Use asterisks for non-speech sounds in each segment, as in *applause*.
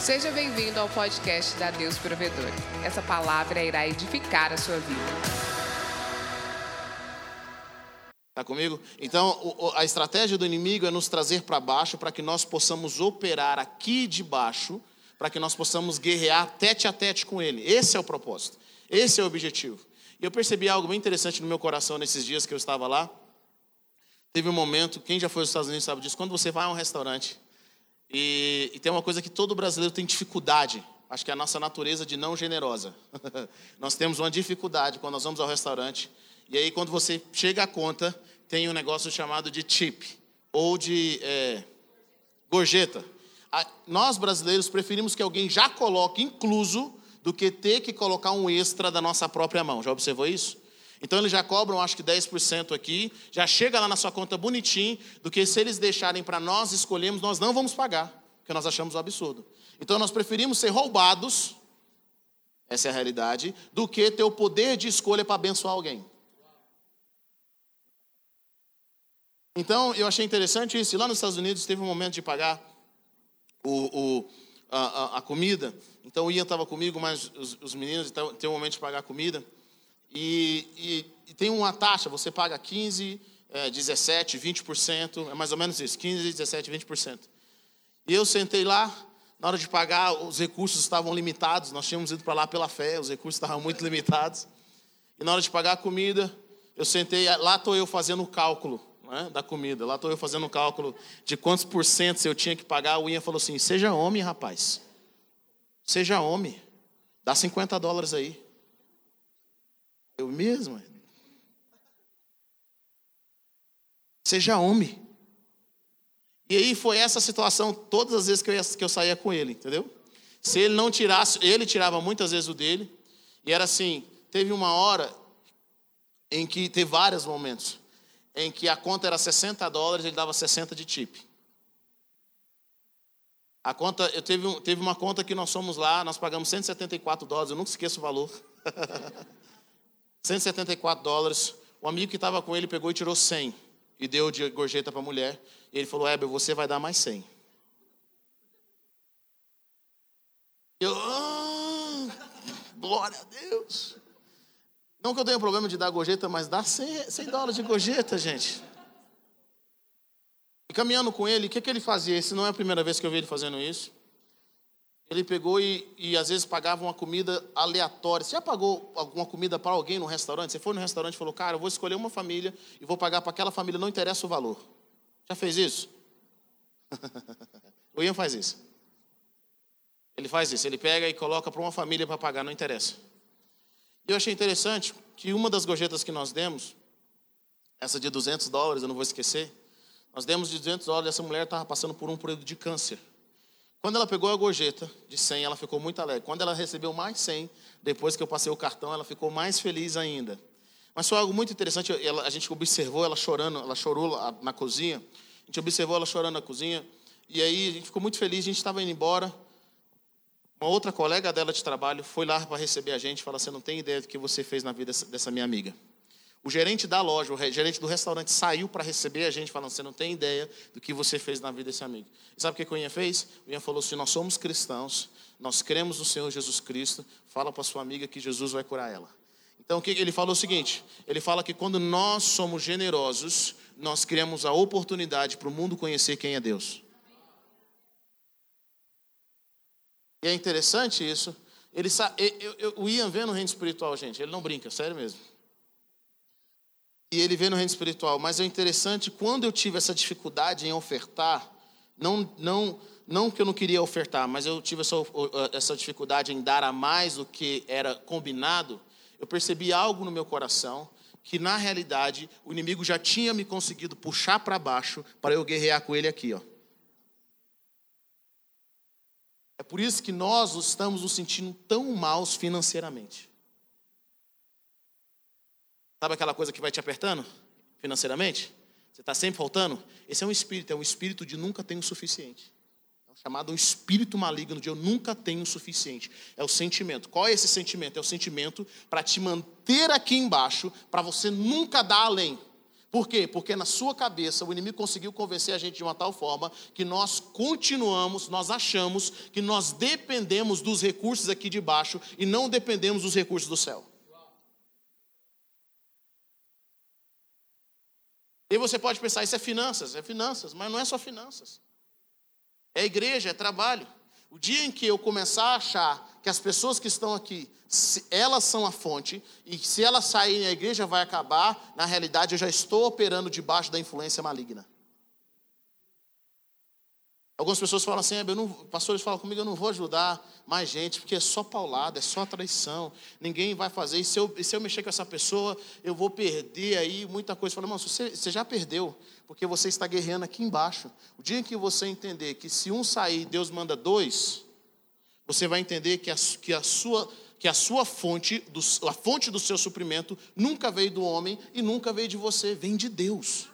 Seja bem-vindo ao podcast da Deus Provedor. Essa palavra irá edificar a sua vida. Está comigo? Então, a estratégia do inimigo é nos trazer para baixo para que nós possamos operar aqui de baixo, para que nós possamos guerrear tete a tete com ele. Esse é o propósito. Esse é o objetivo. E eu percebi algo bem interessante no meu coração nesses dias que eu estava lá. Teve um momento, quem já foi aos Estados Unidos sabe disso, quando você vai a um restaurante e, e tem uma coisa que todo brasileiro tem dificuldade, acho que é a nossa natureza de não generosa. *laughs* nós temos uma dificuldade quando nós vamos ao restaurante, e aí quando você chega à conta, tem um negócio chamado de tip, ou de é, gorjeta. Nós brasileiros preferimos que alguém já coloque incluso do que ter que colocar um extra da nossa própria mão. Já observou isso? Então eles já cobram, acho que 10% aqui, já chega lá na sua conta bonitinho, do que se eles deixarem para nós escolhermos, nós não vamos pagar, porque nós achamos um absurdo. Então nós preferimos ser roubados, essa é a realidade, do que ter o poder de escolha para abençoar alguém. Então eu achei interessante isso. Lá nos Estados Unidos teve um momento de pagar o, o a, a, comida. Então o Ian estava comigo, mas os, os meninos, então, tem um momento de pagar a comida. E, e, e, tem uma taxa, você paga 15, é, 17, 20%, é mais ou menos isso, 15, 17, 20%. E eu sentei lá, na hora de pagar, os recursos estavam limitados, nós tínhamos ido para lá pela fé, os recursos estavam muito limitados. E na hora de pagar a comida, eu sentei, lá estou eu fazendo o cálculo né, da comida, lá estou eu fazendo o cálculo de quantos por cento eu tinha que pagar. O Ian falou assim: seja homem, rapaz, seja homem, dá 50 dólares aí. Eu mesmo. Seja homem. E aí foi essa situação todas as vezes que eu, ia, que eu saía com ele, entendeu? Se ele não tirasse, ele tirava muitas vezes o dele. E era assim, teve uma hora em que, teve vários momentos, em que a conta era 60 dólares, ele dava 60 de tip. A conta, eu teve, teve uma conta que nós fomos lá, nós pagamos 174 dólares, eu nunca esqueço o valor. *laughs* 174 dólares. O amigo que estava com ele pegou e tirou 100 e deu de gorjeta para a mulher. E ele falou: Heber, você vai dar mais 100. Eu, ah, glória a Deus. Não que eu tenha problema de dar gorjeta, mas dá 100, 100 dólares de gorjeta, gente. E caminhando com ele, o que, que ele fazia? Esse não é a primeira vez que eu vi ele fazendo isso. Ele pegou e, e às vezes pagava uma comida aleatória. Você já pagou alguma comida para alguém no restaurante? Você foi no restaurante e falou, cara, eu vou escolher uma família e vou pagar para aquela família, não interessa o valor. Já fez isso? *laughs* o Ian faz isso. Ele faz isso, ele pega e coloca para uma família para pagar, não interessa. E eu achei interessante que uma das gorjetas que nós demos, essa de 200 dólares, eu não vou esquecer, nós demos de 200 dólares, essa mulher estava passando por um período de câncer. Quando ela pegou a gorjeta de 100, ela ficou muito alegre. Quando ela recebeu mais 100, depois que eu passei o cartão, ela ficou mais feliz ainda. Mas foi algo muito interessante, ela, a gente observou ela chorando, ela chorou na cozinha. A gente observou ela chorando na cozinha. E aí a gente ficou muito feliz, a gente estava indo embora. Uma outra colega dela de trabalho foi lá para receber a gente e falou: Você não tem ideia do que você fez na vida dessa minha amiga. O gerente da loja, o gerente do restaurante saiu para receber a gente, falando: Você não tem ideia do que você fez na vida desse amigo. E sabe o que o Ian fez? O Ian falou assim: Nós somos cristãos, nós cremos no Senhor Jesus Cristo, fala para sua amiga que Jesus vai curar ela. Então ele falou é o seguinte: ele fala que quando nós somos generosos, nós criamos a oportunidade para o mundo conhecer quem é Deus. E é interessante isso. Ele, eu, eu, o Ian vê no reino espiritual, gente, ele não brinca, sério mesmo e ele vê no reino espiritual. Mas é interessante, quando eu tive essa dificuldade em ofertar, não, não, não que eu não queria ofertar, mas eu tive essa, essa dificuldade em dar a mais do que era combinado, eu percebi algo no meu coração que na realidade o inimigo já tinha me conseguido puxar para baixo para eu guerrear com ele aqui, ó. É por isso que nós estamos nos sentindo tão maus financeiramente. Sabe aquela coisa que vai te apertando financeiramente? Você está sempre faltando? Esse é um espírito, é um espírito de nunca tenho o suficiente. É chamado um espírito maligno de eu nunca tenho o suficiente. É o sentimento. Qual é esse sentimento? É o sentimento para te manter aqui embaixo, para você nunca dar além. Por quê? Porque na sua cabeça o inimigo conseguiu convencer a gente de uma tal forma que nós continuamos, nós achamos que nós dependemos dos recursos aqui de baixo e não dependemos dos recursos do céu. E você pode pensar, isso é finanças, é finanças, mas não é só finanças. É igreja, é trabalho. O dia em que eu começar a achar que as pessoas que estão aqui, elas são a fonte, e se elas saírem a igreja vai acabar, na realidade eu já estou operando debaixo da influência maligna. Algumas pessoas falam assim, eu não, pastores falam comigo, eu não vou ajudar mais gente, porque é só paulada, é só traição, ninguém vai fazer, e se eu, e se eu mexer com essa pessoa, eu vou perder aí muita coisa. Falo, irmão, você, você já perdeu, porque você está guerreando aqui embaixo. O dia que você entender que se um sair, Deus manda dois, você vai entender que a, que a sua que a sua fonte, a fonte do seu suprimento nunca veio do homem e nunca veio de você, vem de Deus.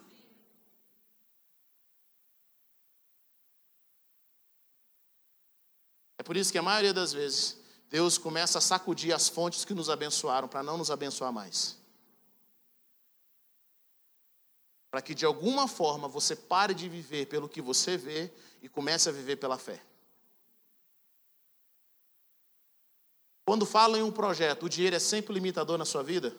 Por isso que a maioria das vezes Deus começa a sacudir as fontes que nos abençoaram para não nos abençoar mais. Para que de alguma forma você pare de viver pelo que você vê e comece a viver pela fé. Quando fala em um projeto, o dinheiro é sempre limitador na sua vida?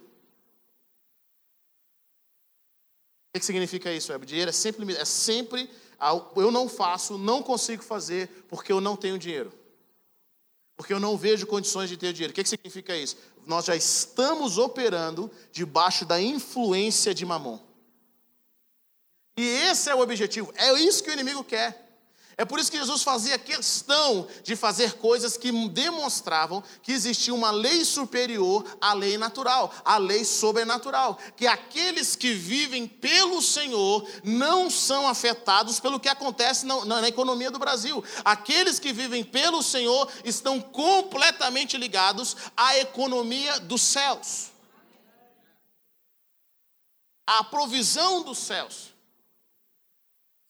O que significa isso, Web? O dinheiro é sempre é sempre eu não faço, não consigo fazer porque eu não tenho dinheiro. Porque eu não vejo condições de ter dinheiro. O que significa isso? Nós já estamos operando debaixo da influência de mamon. E esse é o objetivo. É isso que o inimigo quer. É por isso que Jesus fazia questão de fazer coisas que demonstravam que existia uma lei superior à lei natural, à lei sobrenatural. Que aqueles que vivem pelo Senhor não são afetados pelo que acontece na, na, na economia do Brasil. Aqueles que vivem pelo Senhor estão completamente ligados à economia dos céus. À provisão dos céus.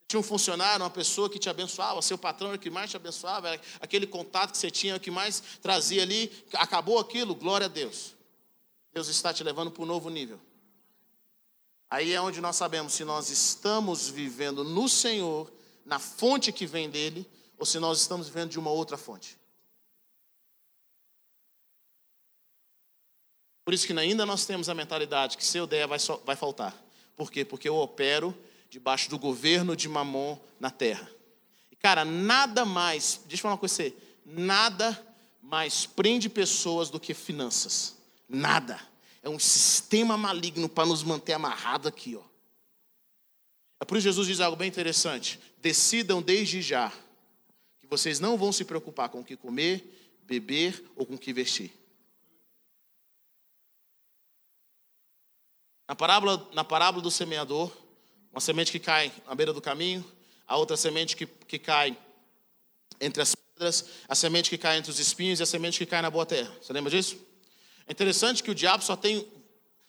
Tinha um funcionário, uma pessoa que te abençoava, seu patrão era o que mais te abençoava, era aquele contato que você tinha, o que mais trazia ali, acabou aquilo, glória a Deus. Deus está te levando para um novo nível. Aí é onde nós sabemos se nós estamos vivendo no Senhor, na fonte que vem dele, ou se nós estamos vivendo de uma outra fonte. Por isso que ainda nós temos a mentalidade que se eu der vai, vai faltar. Por quê? Porque eu opero debaixo do governo de Mamon na terra. E, cara, nada mais, deixa eu falar uma coisa você, nada mais prende pessoas do que finanças. Nada. É um sistema maligno para nos manter amarrados aqui, ó. É por isso que Jesus diz algo bem interessante. Decidam desde já que vocês não vão se preocupar com o que comer, beber ou com o que vestir. Na parábola, na parábola do semeador, uma semente que cai à beira do caminho, a outra semente que, que cai entre as pedras, a semente que cai entre os espinhos e a semente que cai na boa terra. Você lembra disso? É interessante que o diabo só tem,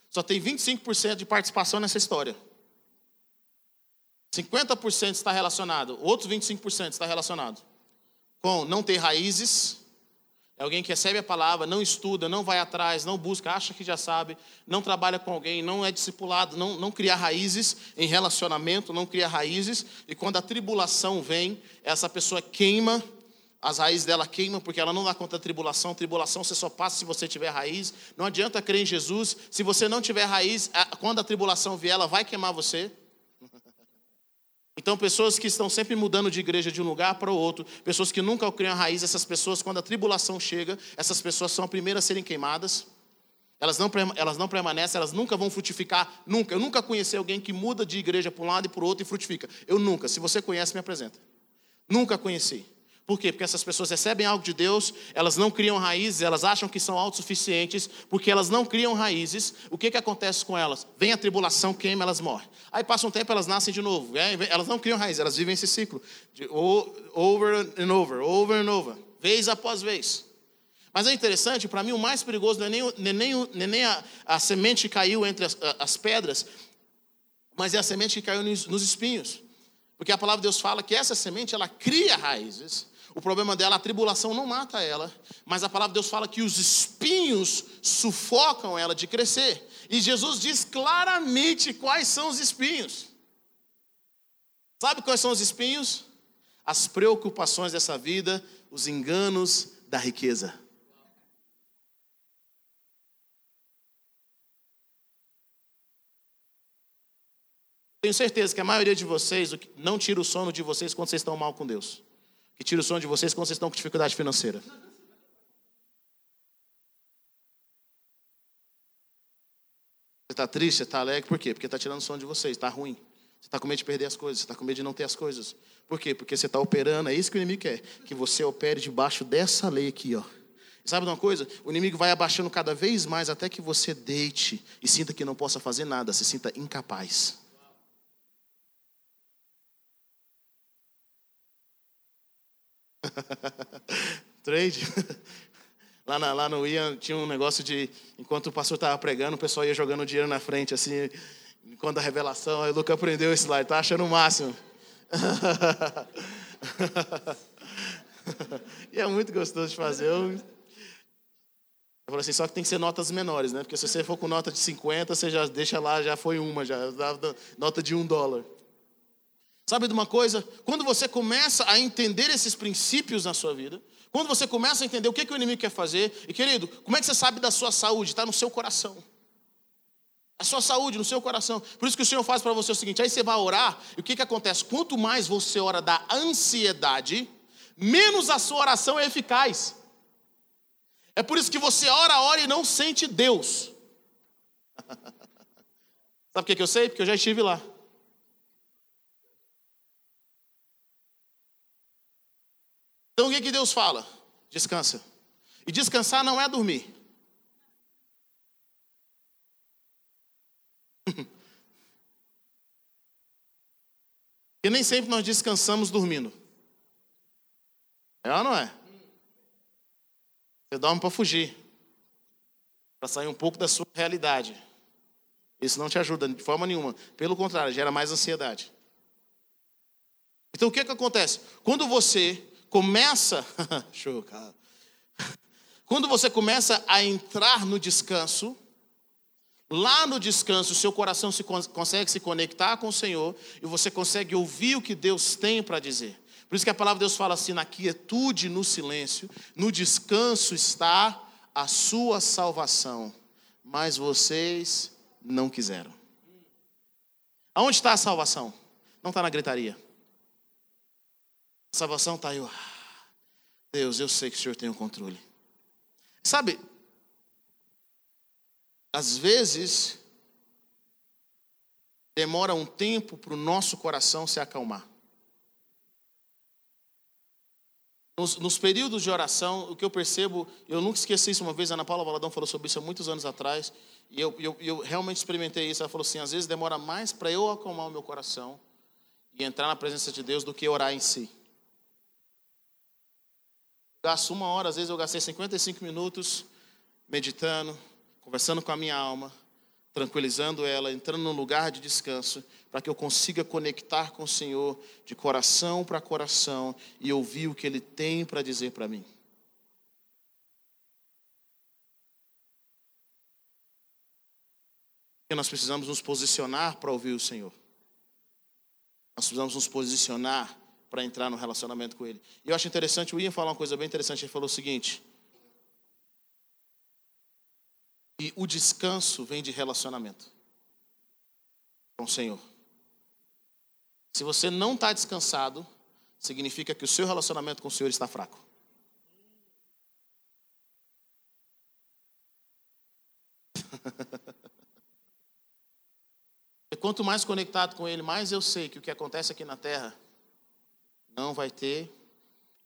só tem 25% de participação nessa história. 50% está relacionado, outros 25% está relacionado com não ter raízes, é alguém que recebe a palavra, não estuda, não vai atrás, não busca, acha que já sabe, não trabalha com alguém, não é discipulado, não, não cria raízes em relacionamento, não cria raízes. E quando a tribulação vem, essa pessoa queima, as raízes dela queimam, porque ela não dá conta da tribulação. Tribulação você só passa se você tiver raiz. Não adianta crer em Jesus, se você não tiver raiz, quando a tribulação vier, ela vai queimar você. Então, pessoas que estão sempre mudando de igreja de um lugar para o outro, pessoas que nunca criam a raiz, essas pessoas, quando a tribulação chega, essas pessoas são as primeiras a serem queimadas. Elas não, elas não permanecem, elas nunca vão frutificar, nunca. Eu nunca conheci alguém que muda de igreja para um lado e para o outro e frutifica. Eu nunca. Se você conhece, me apresenta. Nunca conheci. Por quê? Porque essas pessoas recebem algo de Deus, elas não criam raízes, elas acham que são autossuficientes, porque elas não criam raízes. O que, que acontece com elas? Vem a tribulação, queima, elas morrem. Aí passa um tempo, elas nascem de novo. Elas não criam raízes, elas vivem esse ciclo. De over and over, over and over, vez após vez. Mas é interessante, para mim o mais perigoso não é nem, nem, nem, nem a, a, semente que caiu entre as, as pedras, mas é a semente que caiu nos, nos espinhos. Porque a palavra de Deus fala que essa semente, ela cria raízes. O problema dela, a tribulação não mata ela, mas a palavra de Deus fala que os espinhos sufocam ela de crescer. E Jesus diz claramente quais são os espinhos. Sabe quais são os espinhos? As preocupações dessa vida, os enganos da riqueza. Tenho certeza que a maioria de vocês não tira o sono de vocês quando vocês estão mal com Deus. Que tira o sono de vocês quando vocês estão com dificuldade financeira. Você está triste, você está alegre, por quê? Porque está tirando o sono de vocês, está ruim. Você está com medo de perder as coisas, você está com medo de não ter as coisas. Por quê? Porque você está operando, é isso que o inimigo quer, que você opere debaixo dessa lei aqui, ó. Sabe de uma coisa? O inimigo vai abaixando cada vez mais até que você deite e sinta que não possa fazer nada, se sinta incapaz. *laughs* Trade. Lá, na, lá no Ian tinha um negócio de, enquanto o pastor estava pregando, o pessoal ia jogando dinheiro na frente, assim, enquanto a revelação, aí o Luca aprendeu esse lá, ele tá achando o máximo. *laughs* e é muito gostoso de fazer. Eu, eu assim, só que tem que ser notas menores, né? Porque se você for com nota de 50, você já deixa lá, já foi uma, já nota de um dólar. Sabe de uma coisa? Quando você começa a entender esses princípios na sua vida, quando você começa a entender o que, que o inimigo quer fazer, e querido, como é que você sabe da sua saúde? Está no seu coração. A sua saúde no seu coração. Por isso que o Senhor faz para você o seguinte: aí você vai orar, e o que, que acontece? Quanto mais você ora da ansiedade, menos a sua oração é eficaz. É por isso que você ora, ora e não sente Deus. *laughs* Sabe que, que eu sei? Porque eu já estive lá. Então o que, que Deus fala? Descansa. E descansar não é dormir. *laughs* e nem sempre nós descansamos dormindo. É ou não é? Você dorme para fugir, para sair um pouco da sua realidade. Isso não te ajuda de forma nenhuma. Pelo contrário, gera mais ansiedade. Então o que, que acontece? Quando você começa. *laughs* Quando você começa a entrar no descanso, lá no descanso, seu coração se consegue se conectar com o Senhor e você consegue ouvir o que Deus tem para dizer. Por isso que a palavra de Deus fala assim: na quietude, no silêncio, no descanso está a sua salvação, mas vocês não quiseram. Aonde está a salvação? Não está na gritaria. Salvação está aí. Deus, eu sei que o Senhor tem o controle. Sabe, às vezes, demora um tempo para o nosso coração se acalmar. Nos, nos, períodos de oração, o que eu percebo, eu nunca esqueci isso uma vez, a Ana Paula Valadão falou sobre isso há muitos anos atrás, e eu, eu, eu realmente experimentei isso. Ela falou assim: às vezes demora mais para eu acalmar o meu coração e entrar na presença de Deus do que orar em si gasto uma hora, às vezes eu gastei 55 minutos meditando, conversando com a minha alma, tranquilizando ela, entrando num lugar de descanso, para que eu consiga conectar com o Senhor de coração para coração e ouvir o que Ele tem para dizer para mim. Porque nós precisamos nos posicionar para ouvir o Senhor. Nós precisamos nos posicionar para entrar no relacionamento com Ele. E eu acho interessante, o Ian falar uma coisa bem interessante, ele falou o seguinte, e o descanso vem de relacionamento com o Senhor. Se você não está descansado, significa que o seu relacionamento com o Senhor está fraco. *laughs* e quanto mais conectado com Ele, mais eu sei que o que acontece aqui na terra não vai ter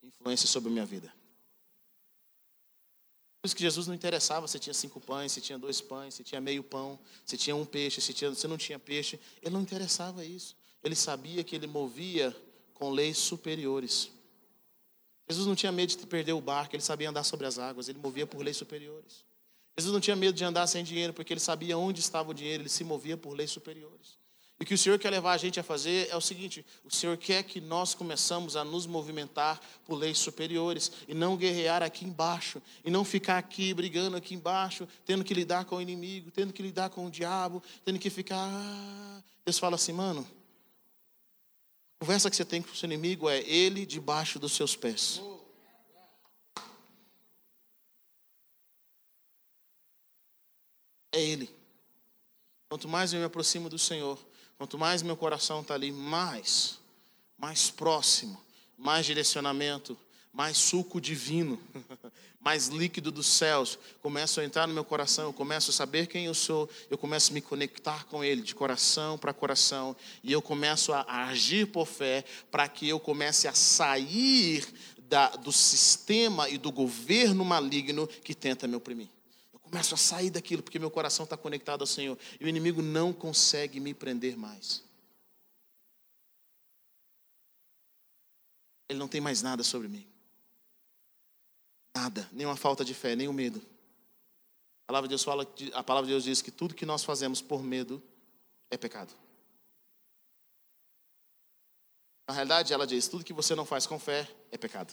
influência sobre a minha vida. Por isso que Jesus não interessava se tinha cinco pães, se tinha dois pães, se tinha meio pão, se tinha um peixe, se, tinha, se não tinha peixe. Ele não interessava isso. Ele sabia que ele movia com leis superiores. Jesus não tinha medo de perder o barco, ele sabia andar sobre as águas, ele movia por leis superiores. Jesus não tinha medo de andar sem dinheiro, porque ele sabia onde estava o dinheiro, ele se movia por leis superiores. E o que o Senhor quer levar a gente a fazer é o seguinte: o Senhor quer que nós começamos a nos movimentar por leis superiores e não guerrear aqui embaixo, e não ficar aqui brigando aqui embaixo, tendo que lidar com o inimigo, tendo que lidar com o diabo, tendo que ficar. Ah. Deus fala assim, mano. A conversa que você tem com o seu inimigo é ele debaixo dos seus pés. É ele. Quanto mais eu me aproximo do Senhor, Quanto mais meu coração está ali, mais, mais próximo, mais direcionamento, mais suco divino, *laughs* mais líquido dos céus começa a entrar no meu coração, eu começo a saber quem eu sou, eu começo a me conectar com Ele de coração para coração, e eu começo a, agir por fé para que eu comece a sair da, do sistema e do governo maligno que tenta me oprimir começo a sair daquilo, porque meu coração está conectado ao Senhor. E o inimigo não consegue me prender mais. Ele não tem mais nada sobre mim. Nada, nenhuma falta de fé, o medo. A palavra de Deus fala, a palavra de Deus diz que tudo que nós fazemos por medo é pecado. Na realidade, ela diz: tudo que você não faz com fé é pecado.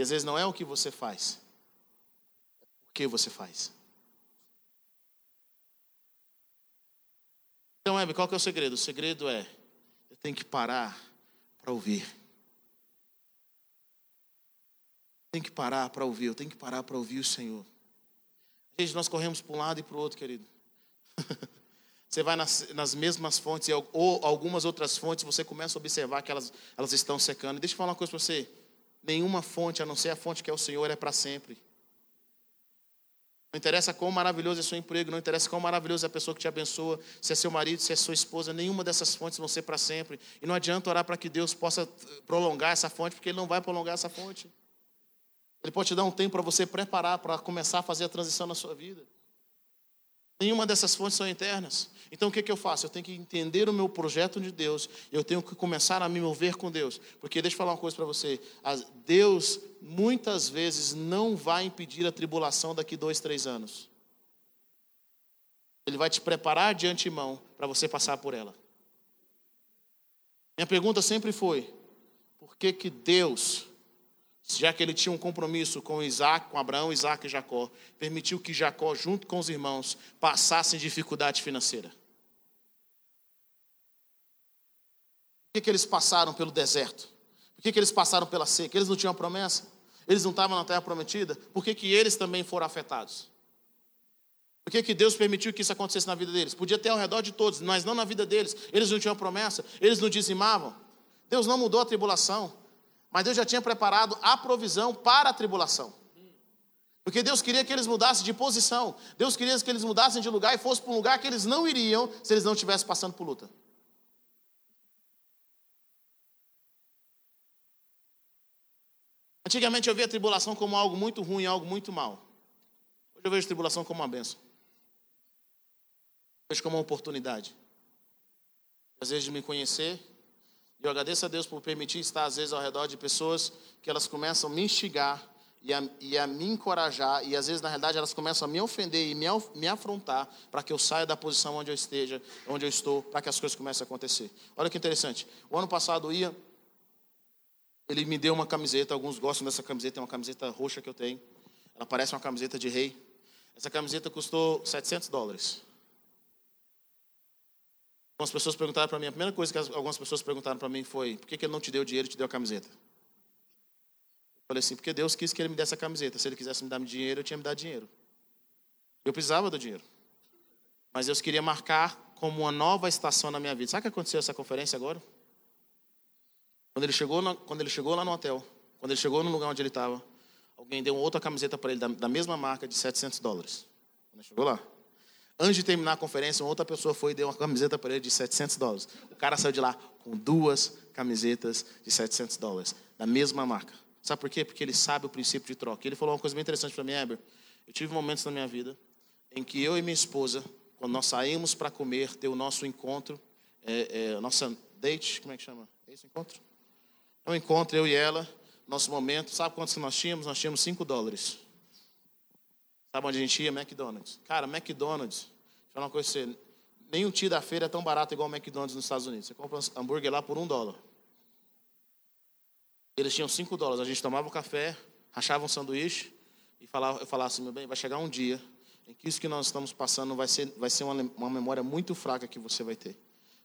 E às vezes não é o que você faz, que você faz. Então, Hebe, qual que é o segredo? O segredo é, eu tenho que parar para ouvir. Tem que parar para ouvir, eu tenho que parar para ouvir o Senhor. Gente, nós corremos para um lado e para o outro, querido. *laughs* Você vai nas, nas mesmas fontes, ou algumas outras fontes, você começa a observar que elas, elas estão secando. Deixa eu falar uma coisa para você. Nenhuma fonte, a não ser a fonte que é o Senhor, é para sempre. Não interessa quão maravilhoso é seu emprego, não interessa quão maravilhoso é a pessoa que te abençoa, se é seu marido, se é sua esposa, nenhuma dessas fontes vão ser para sempre. E não adianta orar para que Deus possa prolongar essa fonte, porque Ele não vai prolongar essa fonte. Ele pode te dar um tempo para você preparar, para começar a fazer a transição na sua vida. Nenhuma dessas fontes são internas. Então o que, que eu faço? Eu tenho que entender o meu projeto de Deus. Eu tenho que começar a me mover com Deus. Porque deixa eu falar uma coisa para você. Deus muitas vezes não vai impedir a tribulação daqui dois, três anos. Ele vai te preparar de antemão para você passar por ela. Minha pergunta sempre foi: por que, que Deus já que ele tinha um compromisso com Isaac, com Abraão, Isaac e Jacó, permitiu que Jacó, junto com os irmãos, passassem dificuldade financeira. Por que, que eles passaram pelo deserto? Por que, que eles passaram pela seca? Eles não tinham promessa? Eles não estavam na terra prometida? Por que, que eles também foram afetados? Por que, que Deus permitiu que isso acontecesse na vida deles? Podia ter ao redor de todos, mas não na vida deles. Eles não tinham promessa, eles não dizimavam. Deus não mudou a tribulação. Mas Deus já tinha preparado a provisão para a tribulação. Porque Deus queria que eles mudassem de posição. Deus queria que eles mudassem de lugar e fossem para um lugar que eles não iriam se eles não estivessem passando por luta. Antigamente eu via a tribulação como algo muito ruim, algo muito mal. Hoje eu vejo a tribulação como uma benção. Vejo como uma oportunidade. Às vezes de me conhecer, eu agradeço a Deus por permitir estar, às vezes, ao redor de pessoas que elas começam a me instigar e a, e a me encorajar, e às vezes, na realidade, elas começam a me ofender e me, me afrontar para que eu saia da posição onde eu esteja, onde eu estou, para que as coisas comecem a acontecer. Olha que interessante. O ano passado ia, ele me deu uma camiseta, alguns gostam dessa camiseta, é uma camiseta roxa que eu tenho. Ela parece uma camiseta de rei. Essa camiseta custou 700 dólares. Algumas pessoas perguntaram para mim, a primeira coisa que algumas pessoas perguntaram para mim foi: por que, que ele não te deu dinheiro e te deu a camiseta? Eu falei assim: porque Deus quis que ele me desse a camiseta. Se ele quisesse me dar dinheiro, eu tinha me dado dinheiro. Eu precisava do dinheiro. Mas Deus queria marcar como uma nova estação na minha vida. Sabe o que aconteceu essa conferência agora? Quando ele chegou, quando ele chegou lá no hotel, quando ele chegou no lugar onde ele estava, alguém deu outra camiseta para ele da, da mesma marca de 700 dólares. Quando ele chegou lá. Antes de terminar a conferência, uma outra pessoa foi e deu uma camiseta para ele de 700 dólares. O cara saiu de lá com duas camisetas de 700 dólares, da mesma marca. Sabe por quê? Porque ele sabe o princípio de troca. Ele falou uma coisa bem interessante para mim, Heber. Eu tive momentos na minha vida em que eu e minha esposa, quando nós saímos para comer, ter o nosso encontro, é, é, nossa date, como é que chama? É esse encontro? É um encontro, eu e ela, nosso momento. Sabe quantos nós tínhamos? Nós tínhamos 5 dólares. Sabe onde a gente ia? McDonald's. Cara, McDonald's, deixa eu falar uma coisa pra você. nenhum tio da feira é tão barato igual o McDonald's nos Estados Unidos. Você compra um hambúrguer lá por um dólar. Eles tinham cinco dólares. A gente tomava um café, rachava um sanduíche e falava, eu falava assim, meu bem, vai chegar um dia em que isso que nós estamos passando vai ser, vai ser uma, uma memória muito fraca que você vai ter.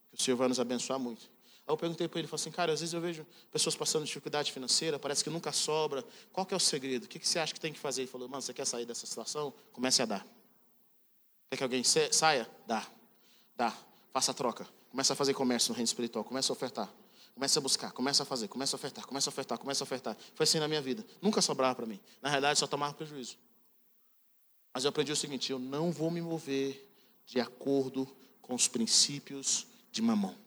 Que o Senhor vai nos abençoar muito. Aí eu perguntei para ele, falei assim, cara, às vezes eu vejo pessoas passando dificuldade financeira, parece que nunca sobra. Qual que é o segredo? O que, que você acha que tem que fazer? Ele falou, mano, você quer sair dessa situação? Comece a dar. Quer que alguém saia? Dá. Dá. Faça a troca. Começa a fazer comércio no reino espiritual. Começa a ofertar. Começa a buscar, começa a fazer, começa a ofertar, começa a ofertar, começa a ofertar. Foi assim na minha vida. Nunca sobrava para mim. Na realidade, só tomava prejuízo. Mas eu aprendi o seguinte: eu não vou me mover de acordo com os princípios de mamão.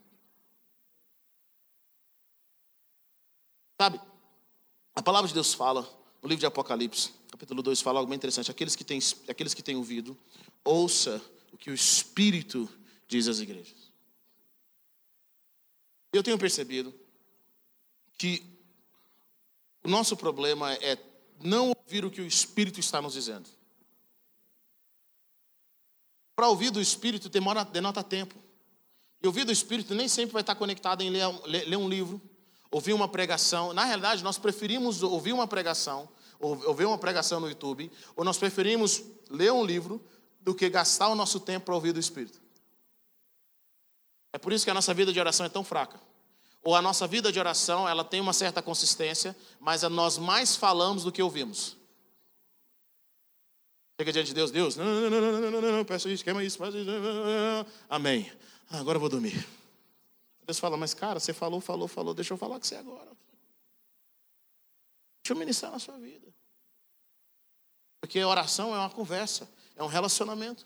Sabe, a palavra de Deus fala, no livro de Apocalipse, capítulo 2, fala algo bem interessante. Aqueles que têm, aqueles que têm ouvido, ouça o que o Espírito diz às igrejas. Eu tenho percebido que o nosso problema é não ouvir o que o Espírito está nos dizendo. Para ouvir do Espírito demora, denota tempo. E ouvir do Espírito nem sempre vai estar conectado em ler, ler, ler um livro, ouvir uma pregação. Na realidade, nós preferimos ouvir uma pregação, ouvir uma pregação no YouTube, ou nós preferimos ler um livro do que gastar o nosso tempo para ouvir do Espírito. É por isso que a nossa vida de oração é tão fraca. Ou a nossa vida de oração, ela tem uma certa consistência, mas nós mais falamos do que ouvimos. Chega diante de Deus, Deus, não, não, não, não, não, não, não, peço isso, queima isso, faz isso, amém. Ah, agora eu vou dormir. Deus fala, mas cara, você falou, falou, falou, deixa eu falar com você agora. Deixa eu ministrar na sua vida. Porque oração é uma conversa, é um relacionamento.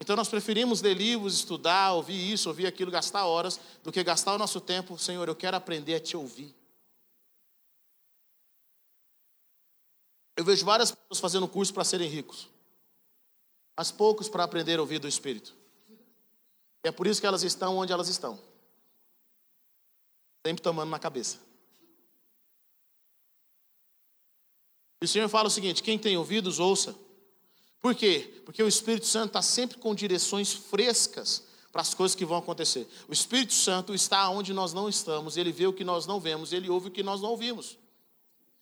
Então nós preferimos ler livros, estudar, ouvir isso, ouvir aquilo, gastar horas, do que gastar o nosso tempo, Senhor, eu quero aprender a te ouvir. Eu vejo várias pessoas fazendo curso para serem ricos, mas poucos para aprender a ouvir do Espírito. E é por isso que elas estão onde elas estão sempre tomando na cabeça. E o Senhor fala o seguinte: quem tem ouvidos, ouça. Por quê? Porque o Espírito Santo está sempre com direções frescas para as coisas que vão acontecer. O Espírito Santo está onde nós não estamos, ele vê o que nós não vemos, ele ouve o que nós não ouvimos.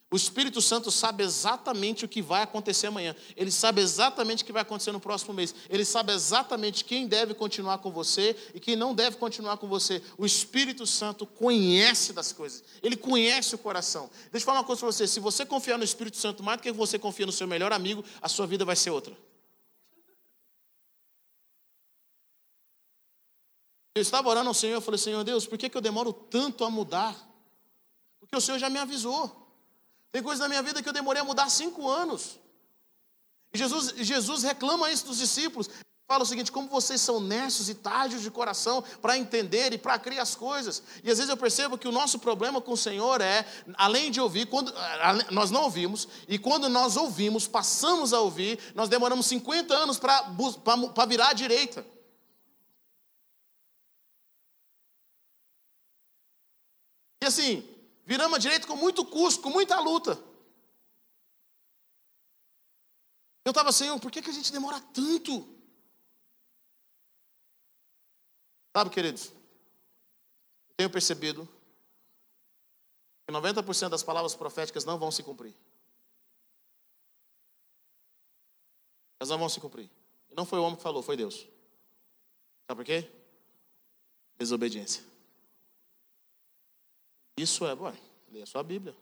O Espírito Santo sabe exatamente o que vai acontecer amanhã. Ele sabe exatamente o que vai acontecer no próximo mês. Ele sabe exatamente quem deve continuar com você e quem não deve continuar com você. O Espírito Santo conhece das coisas. Ele conhece o coração. Deixa eu falar uma coisa para você. Se você confiar no Espírito Santo mais do que você confia no seu melhor amigo, a sua vida vai ser outra. Eu estava orando ao Senhor, eu falei, Senhor Deus, por que eu demoro tanto a mudar? Porque o Senhor já me avisou. Tem coisas na minha vida que eu demorei a mudar cinco anos. E Jesus, Jesus reclama isso dos discípulos. Fala o seguinte: como vocês são nessos e tardios de coração para entender e para criar as coisas. E às vezes eu percebo que o nosso problema com o Senhor é, além de ouvir, quando nós não ouvimos, e quando nós ouvimos, passamos a ouvir, nós demoramos 50 anos para virar à direita. E assim, Viramos a direita com muito custo, com muita luta. Eu estava, Senhor, por que, que a gente demora tanto? Sabe, queridos, eu tenho percebido que 90% das palavras proféticas não vão se cumprir. Elas não vão se cumprir. E não foi o homem que falou, foi Deus. Sabe por quê? Desobediência. Isso é, bom, leia a sua Bíblia.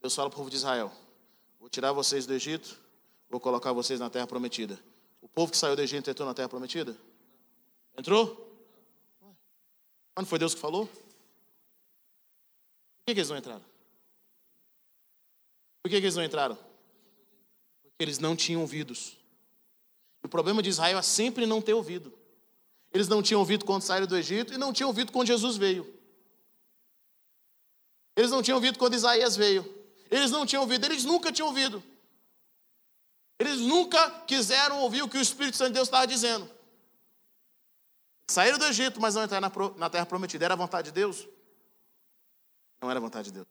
Deus fala para o povo de Israel: Vou tirar vocês do Egito, vou colocar vocês na terra prometida. O povo que saiu do Egito entrou na terra prometida? Entrou? Mas foi Deus que falou? Por que, que eles não entraram? Por que, que eles não entraram? Porque eles não tinham ouvidos. O problema de Israel é sempre não ter ouvido. Eles não tinham ouvido quando saíram do Egito e não tinham ouvido quando Jesus veio. Eles não tinham ouvido quando Isaías veio. Eles não tinham ouvido, eles nunca tinham ouvido. Eles nunca quiseram ouvir o que o Espírito Santo de Deus estava dizendo. Saíram do Egito, mas não entraram na terra prometida. Era a vontade de Deus? Não era a vontade de Deus.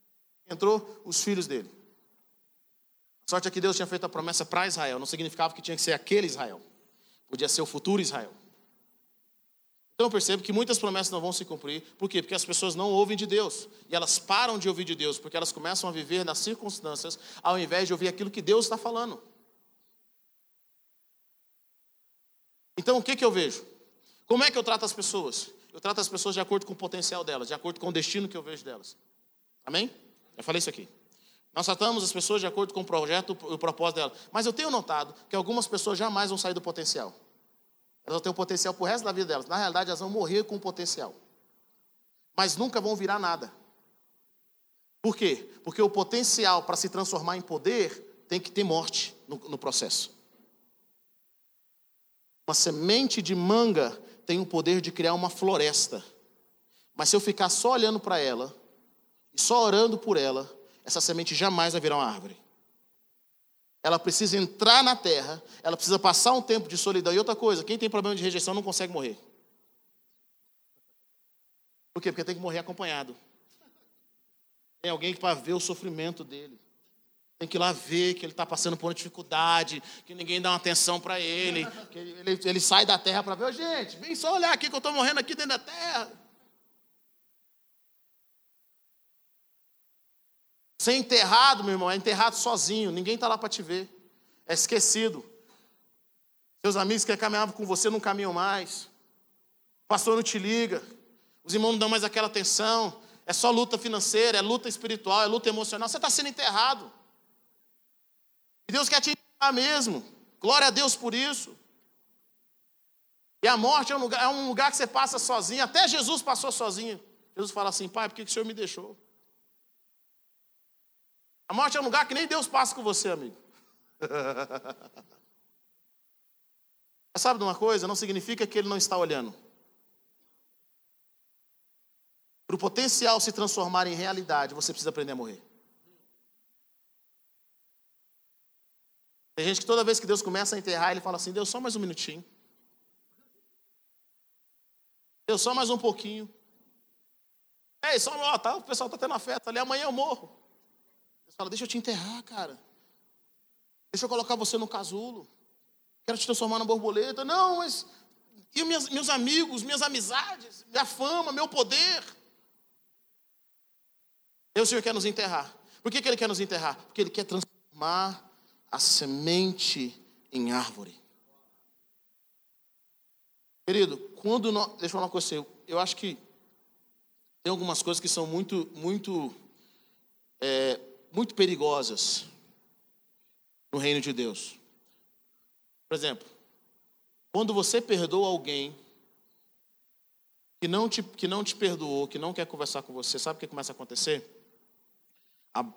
Entrou os filhos dele. A sorte é que Deus tinha feito a promessa para Israel. Não significava que tinha que ser aquele Israel. Podia ser o futuro Israel. Então eu percebo que muitas promessas não vão se cumprir. Por quê? Porque as pessoas não ouvem de Deus. E elas param de ouvir de Deus, porque elas começam a viver nas circunstâncias, ao invés de ouvir aquilo que Deus está falando. Então o que, que eu vejo? Como é que eu trato as pessoas? Eu trato as pessoas de acordo com o potencial delas, de acordo com o destino que eu vejo delas. Amém? Já falei isso aqui. Nós tratamos as pessoas de acordo com o projeto e o propósito delas. Mas eu tenho notado que algumas pessoas jamais vão sair do potencial. Elas vão ter o potencial para o resto da vida delas. Na realidade, elas vão morrer com o potencial. Mas nunca vão virar nada. Por quê? Porque o potencial para se transformar em poder tem que ter morte no, no processo. Uma semente de manga tem o poder de criar uma floresta. Mas se eu ficar só olhando para ela e só orando por ela, essa semente jamais vai virar uma árvore. Ela precisa entrar na terra, ela precisa passar um tempo de solidão. E outra coisa, quem tem problema de rejeição não consegue morrer. Por quê? Porque tem que morrer acompanhado. Tem alguém para ver o sofrimento dele. Tem que ir lá ver que ele está passando por uma dificuldade, que ninguém dá uma atenção para ele, que ele, ele, sai da terra para ver, oh, gente, vem só olhar aqui que eu estou morrendo aqui dentro da terra. Ser enterrado, meu irmão, é enterrado sozinho, ninguém está lá para te ver, é esquecido. Seus amigos que caminhavam com você não caminham mais, o pastor não te liga, os irmãos não dão mais aquela atenção, é só luta financeira, é luta espiritual, é luta emocional, você está sendo enterrado. E Deus quer te ensinar mesmo. Glória a Deus por isso. E a morte é um, lugar, é um lugar que você passa sozinho. Até Jesus passou sozinho. Jesus fala assim: Pai, por que o Senhor me deixou? A morte é um lugar que nem Deus passa com você, amigo. Mas *laughs* sabe de uma coisa? Não significa que Ele não está olhando. Para o potencial se transformar em realidade, você precisa aprender a morrer. Tem gente que toda vez que Deus começa a enterrar, ele fala assim: Deus, só mais um minutinho. Deus, só mais um pouquinho. Ei, só, ó, tá, o pessoal está tendo afeto ali, amanhã eu morro. Deus fala: Deixa eu te enterrar, cara. Deixa eu colocar você no casulo. Quero te transformar na borboleta. Não, mas. E meus, meus amigos, minhas amizades, minha fama, meu poder? E o Senhor quer nos enterrar. Por que, que Ele quer nos enterrar? Porque Ele quer transformar a semente em árvore. Querido, quando nós. Deixa eu falar uma coisa eu, eu acho que tem algumas coisas que são muito, muito, é, muito perigosas no reino de Deus. Por exemplo, quando você perdoa alguém que não te, que não te perdoou, que não quer conversar com você, sabe o que começa a acontecer?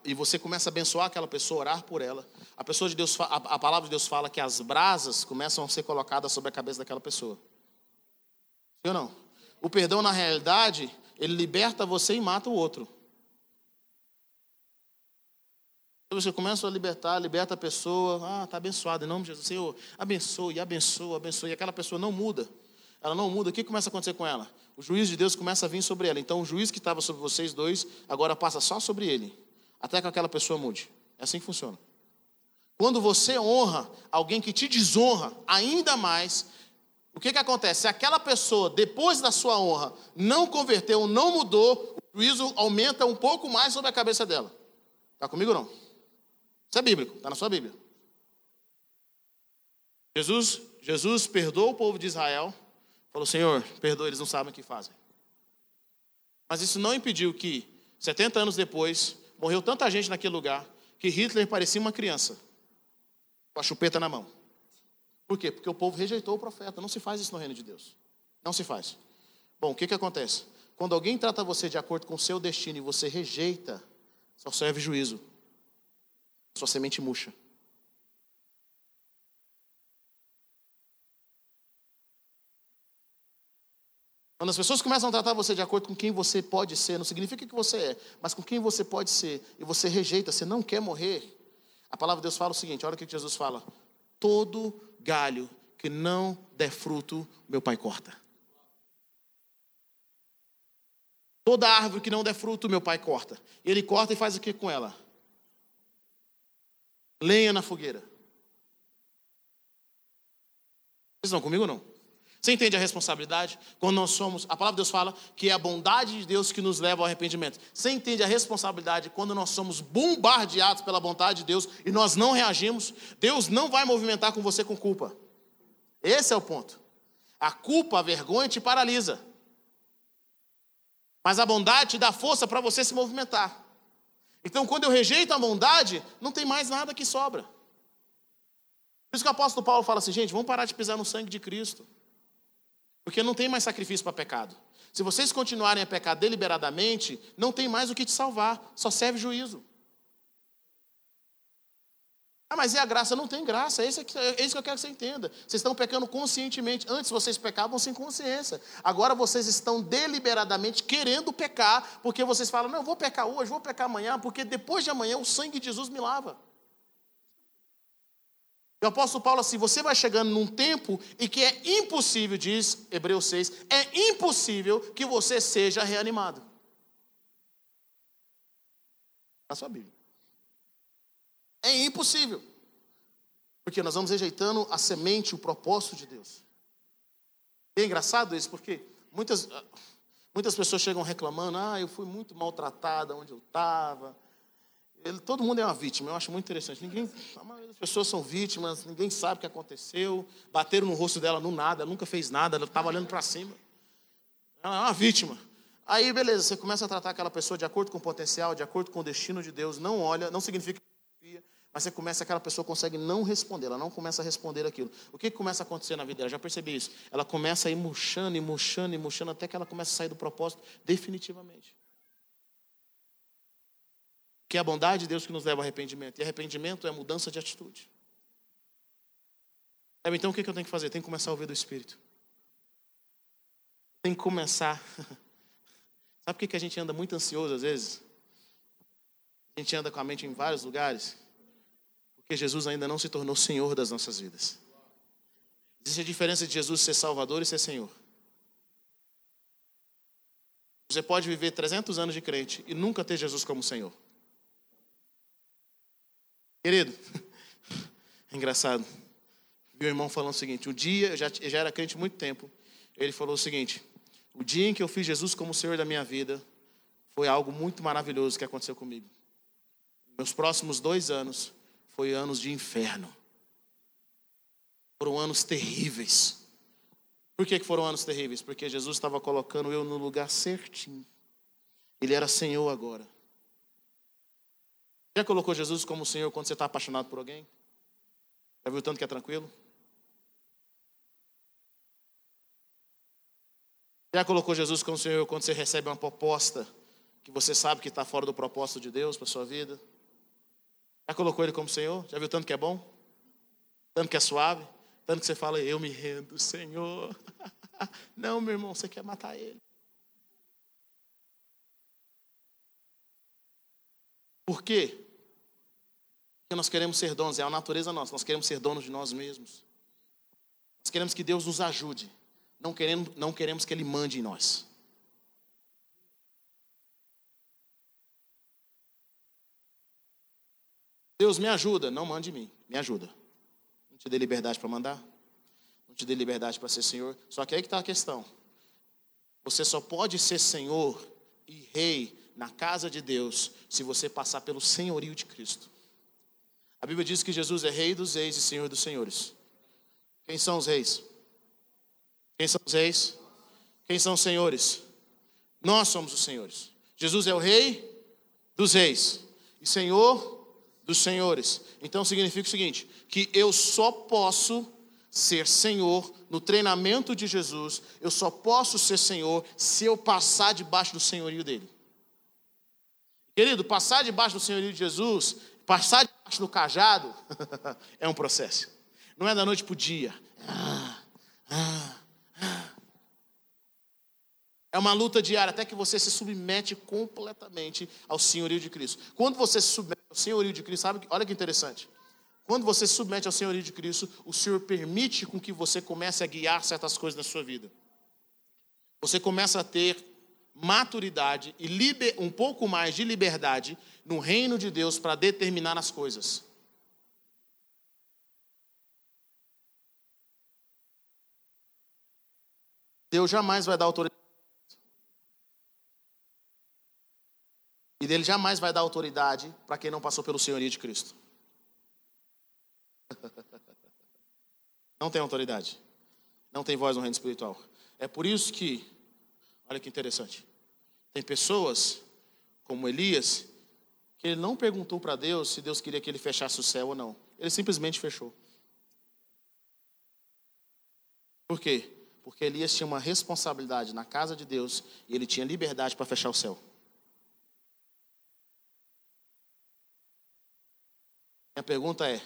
e você começa a abençoar aquela pessoa, orar por ela. A pessoa de Deus, a, palavra de Deus fala que as brasas começam a ser colocadas sobre a cabeça daquela pessoa. Sim ou não? O perdão, na realidade, ele liberta você e mata o outro. Então você começa a libertar, liberta a pessoa, ah, está abençoado, em nome de Jesus, Senhor, abençoe, abençoe, abençoe, e aquela pessoa não muda. Ela não muda, o que começa a acontecer com ela? O juiz de Deus começa a vir sobre ela. Então o juiz que estava sobre vocês dois, agora passa só sobre ele até que aquela pessoa mude. É assim que funciona. Quando você honra alguém que te desonra ainda mais, o que, que acontece? Se aquela pessoa, depois da sua honra, não converteu, não mudou, o juízo aumenta um pouco mais sobre a cabeça dela. Está comigo não? Isso é bíblico, está na sua Bíblia. Jesus, Jesus perdoou o povo de Israel, falou: Senhor, perdoa, eles não sabem o que fazem. Mas isso não impediu que, 70 anos depois, Morreu tanta gente naquele lugar que Hitler parecia uma criança, com a chupeta na mão. Por quê? Porque o povo rejeitou o profeta. Não se faz isso no reino de Deus. Não se faz. Bom, o que, que acontece? Quando alguém trata você de acordo com o seu destino e você rejeita, só serve juízo. Sua semente murcha. Quando as pessoas começam a tratar você de acordo com quem você pode ser, não significa que você é, mas com quem você pode ser, e você rejeita, você não quer morrer, a palavra de Deus fala o seguinte: olha o que Jesus fala: todo galho que não der fruto, meu pai corta. Toda árvore que não der fruto, meu pai corta. Ele corta e faz o que com ela? Lenha na fogueira. Vocês estão comigo não? Você entende a responsabilidade? Quando nós somos, a palavra de Deus fala que é a bondade de Deus que nos leva ao arrependimento. Você entende a responsabilidade quando nós somos bombardeados pela vontade de Deus e nós não reagimos? Deus não vai movimentar com você com culpa. Esse é o ponto. A culpa, a vergonha te paralisa. Mas a bondade te dá força para você se movimentar. Então, quando eu rejeito a bondade, não tem mais nada que sobra. Por isso que o apóstolo Paulo fala assim, gente, vamos parar de pisar no sangue de Cristo. Porque não tem mais sacrifício para pecado. Se vocês continuarem a pecar deliberadamente, não tem mais o que te salvar, só serve juízo. Ah, mas é a graça? Não tem graça, é isso, que, é isso que eu quero que você entenda. Vocês estão pecando conscientemente. Antes vocês pecavam sem consciência. Agora vocês estão deliberadamente querendo pecar, porque vocês falam: não, eu vou pecar hoje, vou pecar amanhã, porque depois de amanhã o sangue de Jesus me lava. O apóstolo Paulo, assim, você vai chegando num tempo em que é impossível, diz Hebreus 6, é impossível que você seja reanimado. Na sua Bíblia. É impossível. Porque nós vamos rejeitando a semente, o propósito de Deus. É engraçado isso, porque muitas, muitas pessoas chegam reclamando: ah, eu fui muito maltratada onde eu estava todo mundo é uma vítima, eu acho muito interessante. Ninguém, a maioria das pessoas são vítimas, ninguém sabe o que aconteceu. Bateram no rosto dela no nada, ela nunca fez nada, ela estava olhando para cima. Ela é uma vítima. Aí, beleza, você começa a tratar aquela pessoa de acordo com o potencial, de acordo com o destino de Deus. Não olha, não significa mas você começa, aquela pessoa consegue não responder, ela não começa a responder aquilo. O que, que começa a acontecer na vida dela? Já percebi isso. Ela começa a ir murchando, e murchando, e murchando, até que ela começa a sair do propósito definitivamente que é a bondade de Deus que nos leva ao arrependimento. E arrependimento é mudança de atitude. Então o que eu tenho que fazer? Tem que começar a ouvir do Espírito. Tem que começar. *laughs* Sabe por que a gente anda muito ansioso às vezes? A gente anda com a mente em vários lugares? Porque Jesus ainda não se tornou Senhor das nossas vidas. Existe a diferença de Jesus ser Salvador e ser Senhor. Você pode viver 300 anos de crente e nunca ter Jesus como Senhor. Querido, *laughs* é engraçado. Meu irmão falando o seguinte: um dia, eu já, eu já era crente há muito tempo, ele falou o seguinte: o dia em que eu fiz Jesus como Senhor da minha vida, foi algo muito maravilhoso que aconteceu comigo. Meus próximos dois anos foi anos de inferno. Foram anos terríveis. Por que foram anos terríveis? Porque Jesus estava colocando eu no lugar certinho. Ele era Senhor agora. Já colocou Jesus como Senhor quando você está apaixonado por alguém? Já viu tanto que é tranquilo? Já colocou Jesus como Senhor quando você recebe uma proposta que você sabe que está fora do propósito de Deus para sua vida? Já colocou Ele como Senhor? Já viu tanto que é bom? Tanto que é suave? Tanto que você fala, eu me rendo, Senhor. *laughs* Não, meu irmão, você quer matar Ele. Por quê? Porque nós queremos ser donos, é a natureza nossa, nós queremos ser donos de nós mesmos. Nós queremos que Deus nos ajude, não queremos, não queremos que Ele mande em nós. Deus me ajuda, não mande mim, me ajuda. Não te dê liberdade para mandar, não te dê liberdade para ser Senhor. Só que aí que está a questão. Você só pode ser Senhor e Rei na casa de Deus se você passar pelo senhorio de Cristo. A Bíblia diz que Jesus é Rei dos Reis e Senhor dos Senhores. Quem são os reis? Quem são os reis? Quem são os senhores? Nós somos os senhores. Jesus é o Rei dos Reis e Senhor dos Senhores. Então significa o seguinte: que eu só posso ser Senhor no treinamento de Jesus, eu só posso ser Senhor se eu passar debaixo do senhorio dele. Querido, passar debaixo do senhorio de Jesus Passar debaixo do cajado *laughs* é um processo. Não é da noite para o dia. É uma luta diária até que você se submete completamente ao senhorio de Cristo. Quando você se submete ao senhorio de Cristo, sabe? Olha que interessante. Quando você se submete ao senhorio de Cristo, o Senhor permite com que você comece a guiar certas coisas na sua vida. Você começa a ter maturidade e liber, um pouco mais de liberdade no reino de Deus para determinar as coisas. Deus jamais vai dar autoridade. E dele jamais vai dar autoridade para quem não passou pelo senhorio de Cristo. *laughs* Não tem autoridade. Não tem voz no reino espiritual. É por isso que, olha que interessante, tem pessoas como Elias que ele não perguntou para Deus se Deus queria que ele fechasse o céu ou não. Ele simplesmente fechou. Por quê? Porque Elias tinha uma responsabilidade na casa de Deus e ele tinha liberdade para fechar o céu. Minha pergunta é: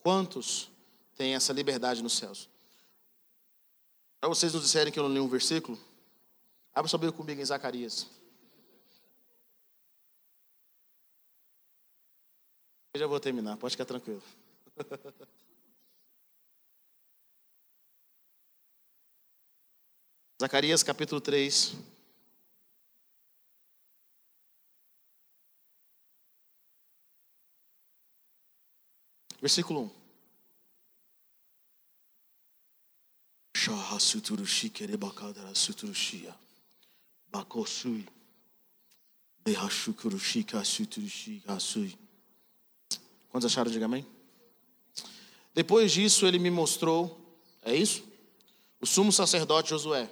quantos têm essa liberdade nos céus? Para vocês nos disserem que eu não li um versículo, abra sua Bíblia comigo em Zacarias. Eu já vou terminar, pode ficar tranquilo. *laughs* Zacarias capítulo 3. Versículo 1. Shaha suturushi kerebakadara suturushia. Bakosui. Quantos acharam? Diga amém. Depois disso, ele me mostrou, é isso? O sumo sacerdote Josué,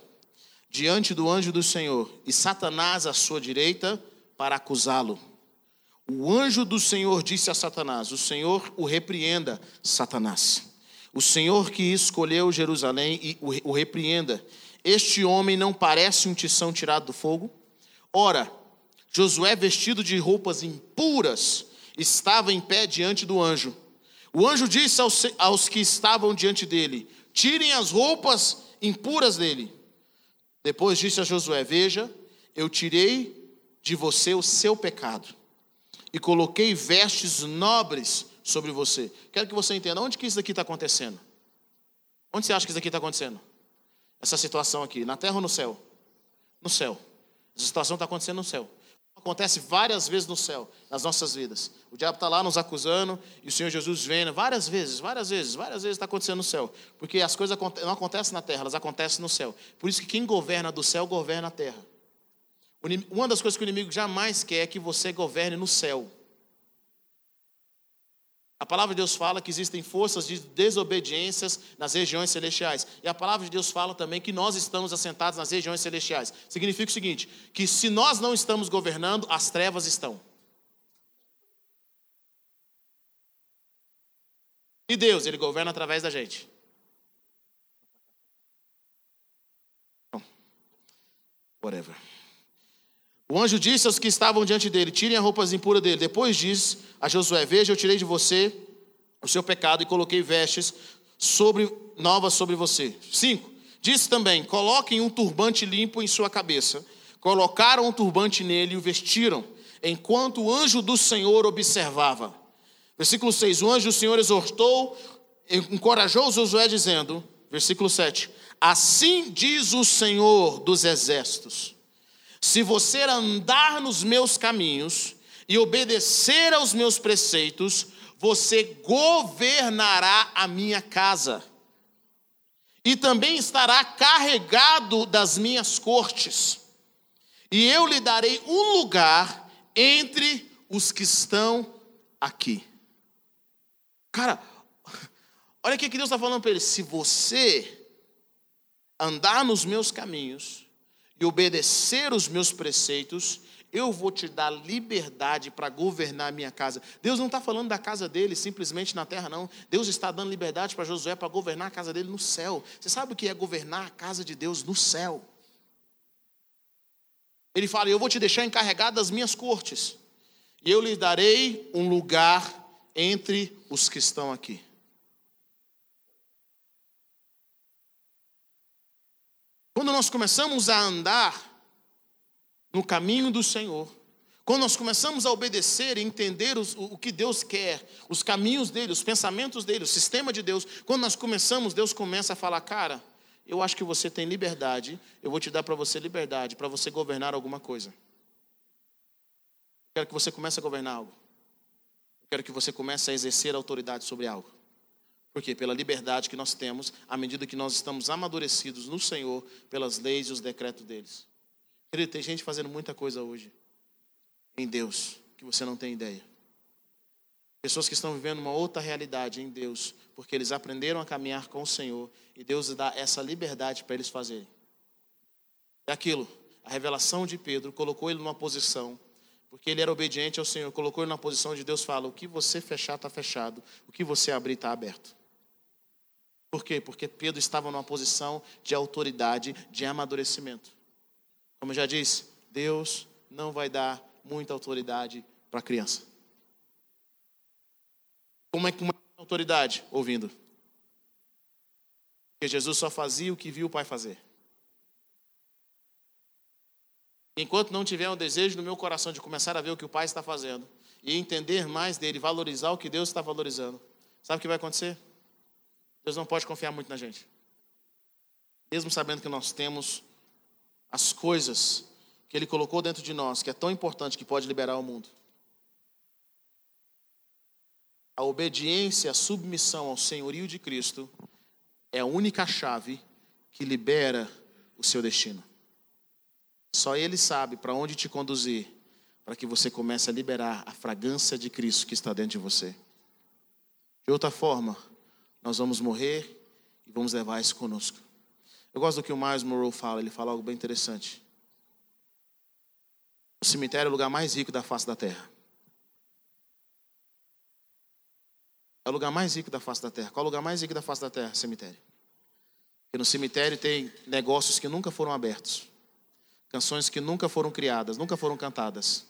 diante do anjo do Senhor, e Satanás à sua direita, para acusá-lo. O anjo do Senhor disse a Satanás: O Senhor o repreenda, Satanás. O Senhor que escolheu Jerusalém e o repreenda. Este homem não parece um tição tirado do fogo? Ora, Josué, vestido de roupas impuras, estava em pé diante do anjo. O anjo disse aos, aos que estavam diante dele: Tirem as roupas impuras dele. Depois disse a Josué: Veja, eu tirei de você o seu pecado e coloquei vestes nobres sobre você. Quero que você entenda onde que isso aqui está acontecendo. Onde você acha que isso aqui está acontecendo? Essa situação aqui, na terra ou no céu? No céu. Essa situação está acontecendo no céu. Acontece várias vezes no céu, nas nossas vidas. O diabo está lá nos acusando e o Senhor Jesus vem várias vezes, várias vezes, várias vezes está acontecendo no céu. Porque as coisas não acontecem na terra, elas acontecem no céu. Por isso que quem governa do céu, governa a terra. Uma das coisas que o inimigo jamais quer é que você governe no céu. A palavra de Deus fala que existem forças de desobediências nas regiões celestiais. E a palavra de Deus fala também que nós estamos assentados nas regiões celestiais. Significa o seguinte: que se nós não estamos governando, as trevas estão. E Deus, Ele governa através da gente. Whatever. O anjo disse aos que estavam diante dele: Tirem as roupas impuras dele. Depois disse a Josué: Veja, eu tirei de você o seu pecado e coloquei vestes sobre, novas sobre você. 5. Disse também: Coloquem um turbante limpo em sua cabeça. Colocaram um turbante nele e o vestiram, enquanto o anjo do Senhor observava. Versículo 6: O anjo do Senhor exortou, encorajou Josué, dizendo: Versículo 7: Assim diz o Senhor dos exércitos se você andar nos meus caminhos e obedecer aos meus preceitos, você governará a minha casa. E também estará carregado das minhas cortes. E eu lhe darei um lugar entre os que estão aqui. Cara, olha o que Deus está falando para ele. Se você andar nos meus caminhos e obedecer os meus preceitos, eu vou te dar liberdade para governar a minha casa. Deus não está falando da casa dele simplesmente na terra, não. Deus está dando liberdade para Josué para governar a casa dele no céu. Você sabe o que é governar a casa de Deus no céu? Ele fala: Eu vou te deixar encarregado das minhas cortes, e eu lhe darei um lugar entre os que estão aqui. Quando nós começamos a andar no caminho do Senhor, quando nós começamos a obedecer e entender os, o, o que Deus quer, os caminhos dele, os pensamentos dele, o sistema de Deus, quando nós começamos, Deus começa a falar: Cara, eu acho que você tem liberdade, eu vou te dar para você liberdade, para você governar alguma coisa. quero que você comece a governar algo. Quero que você comece a exercer autoridade sobre algo. Por quê? Pela liberdade que nós temos à medida que nós estamos amadurecidos no Senhor pelas leis e os decretos deles. Querido, tem gente fazendo muita coisa hoje em Deus que você não tem ideia. Pessoas que estão vivendo uma outra realidade em Deus, porque eles aprenderam a caminhar com o Senhor e Deus dá essa liberdade para eles fazerem. É aquilo, a revelação de Pedro colocou ele numa posição, porque ele era obediente ao Senhor, colocou ele numa posição de Deus fala: o que você fechar está fechado, o que você abrir está aberto. Por quê? Porque Pedro estava numa posição de autoridade, de amadurecimento. Como eu já disse, Deus não vai dar muita autoridade para a criança. Como é que uma autoridade? Ouvindo. Porque Jesus só fazia o que viu o Pai fazer. Enquanto não tiver um desejo no meu coração de começar a ver o que o Pai está fazendo e entender mais dele, valorizar o que Deus está valorizando, sabe o que vai acontecer? Deus não pode confiar muito na gente. Mesmo sabendo que nós temos as coisas que Ele colocou dentro de nós, que é tão importante que pode liberar o mundo. A obediência, a submissão ao senhorio de Cristo é a única chave que libera o seu destino. Só Ele sabe para onde te conduzir, para que você comece a liberar a fragrância de Cristo que está dentro de você. De outra forma, nós vamos morrer e vamos levar isso conosco. Eu gosto do que o Miles Monroe fala, ele fala algo bem interessante. O cemitério é o lugar mais rico da face da terra. É o lugar mais rico da face da terra. Qual é o lugar mais rico da face da terra? Cemitério. Porque no cemitério tem negócios que nunca foram abertos, canções que nunca foram criadas, nunca foram cantadas.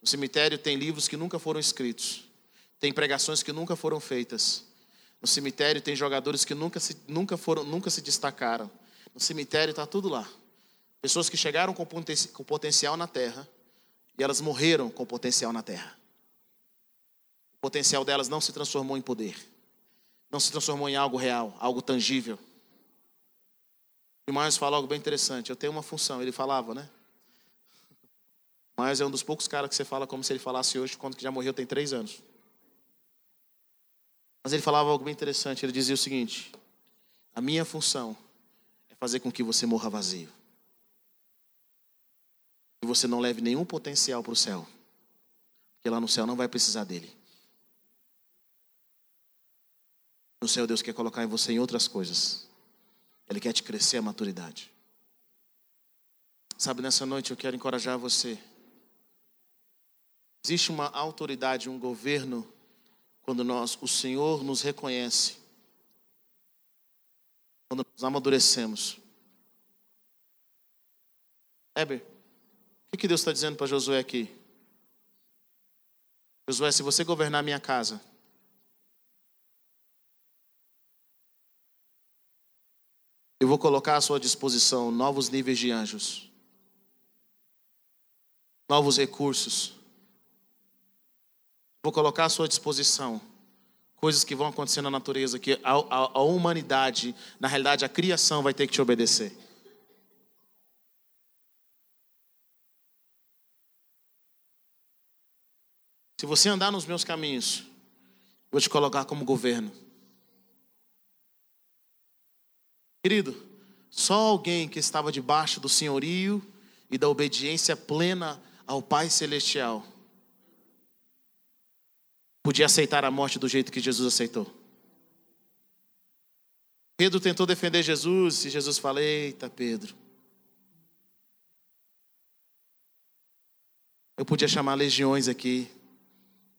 No cemitério tem livros que nunca foram escritos, tem pregações que nunca foram feitas. No cemitério tem jogadores que nunca se, nunca foram, nunca se destacaram. No cemitério está tudo lá. Pessoas que chegaram com potencial na terra e elas morreram com potencial na terra potencial delas não se transformou em poder, não se transformou em algo real, algo tangível. E mais fala algo bem interessante. Eu tenho uma função. Ele falava, né? Mas é um dos poucos caras que você fala como se ele falasse hoje, quando que já morreu tem três anos. Mas ele falava algo bem interessante. Ele dizia o seguinte: A minha função é fazer com que você morra vazio. Que você não leve nenhum potencial para o céu. Porque lá no céu não vai precisar dele. No céu, Deus quer colocar em você em outras coisas. Ele quer te crescer a maturidade. Sabe, nessa noite eu quero encorajar você. Existe uma autoridade, um governo, quando nós, o Senhor nos reconhece, quando nós amadurecemos. Heber, o que Deus está dizendo para Josué aqui? Josué, se você governar minha casa, Eu vou colocar à sua disposição novos níveis de anjos, novos recursos. Vou colocar à sua disposição coisas que vão acontecer na natureza, que a, a, a humanidade, na realidade a criação, vai ter que te obedecer. Se você andar nos meus caminhos, vou te colocar como governo. Querido, só alguém que estava debaixo do senhorio e da obediência plena ao Pai Celestial podia aceitar a morte do jeito que Jesus aceitou. Pedro tentou defender Jesus e Jesus falou: Eita, Pedro. Eu podia chamar legiões aqui.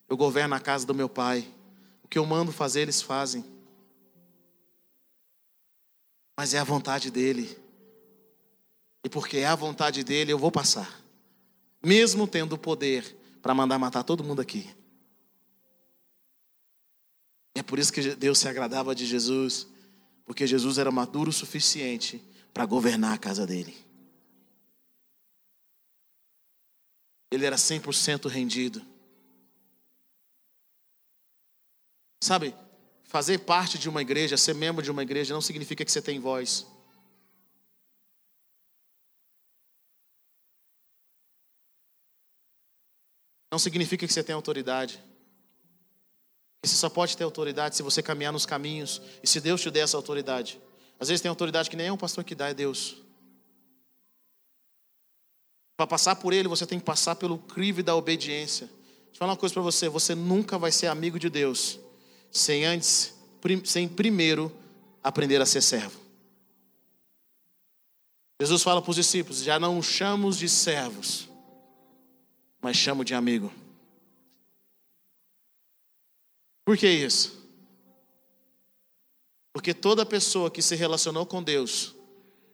Eu governo a casa do meu pai. O que eu mando fazer, eles fazem mas é a vontade dele. E porque é a vontade dele, eu vou passar, mesmo tendo o poder para mandar matar todo mundo aqui. É por isso que Deus se agradava de Jesus, porque Jesus era maduro o suficiente para governar a casa dele. Ele era 100% rendido. Sabe, Fazer parte de uma igreja, ser membro de uma igreja, não significa que você tem voz. Não significa que você tem autoridade. Você só pode ter autoridade se você caminhar nos caminhos e se Deus te der essa autoridade. Às vezes tem autoridade que nem é um pastor que dá, é Deus. Para passar por ele, você tem que passar pelo crivo da obediência. Deixa eu falar uma coisa para você: você nunca vai ser amigo de Deus sem antes, sem primeiro aprender a ser servo. Jesus fala para os discípulos: já não chamamos de servos, mas chamo de amigo. Por que isso? Porque toda pessoa que se relacionou com Deus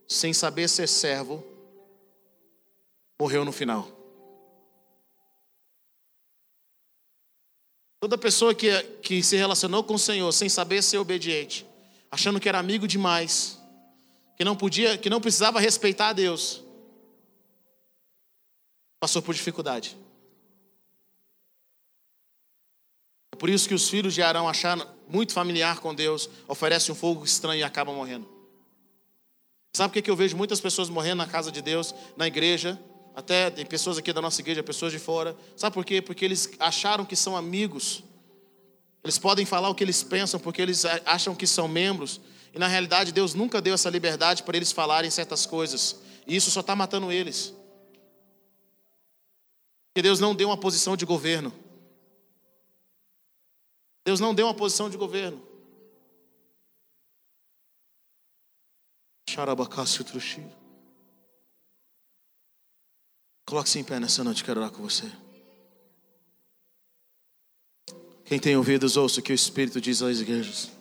sem saber ser servo, morreu no final. Toda pessoa que, que se relacionou com o Senhor sem saber ser obediente, achando que era amigo demais, que não podia, que não precisava respeitar a Deus, passou por dificuldade. Por isso que os filhos de Arão, achando muito familiar com Deus, oferecem um fogo estranho e acabam morrendo. Sabe por que eu vejo muitas pessoas morrendo na casa de Deus, na igreja, até tem pessoas aqui da nossa igreja, pessoas de fora. Sabe por quê? Porque eles acharam que são amigos. Eles podem falar o que eles pensam porque eles acham que são membros. E na realidade Deus nunca deu essa liberdade para eles falarem certas coisas. E isso só está matando eles. Porque Deus não deu uma posição de governo. Deus não deu uma posição de governo. Xarabacácio truxi. Coloque-se em pé nessa noite, quero orar com você. Quem tem ouvidos, ouça o que o Espírito diz às igrejas.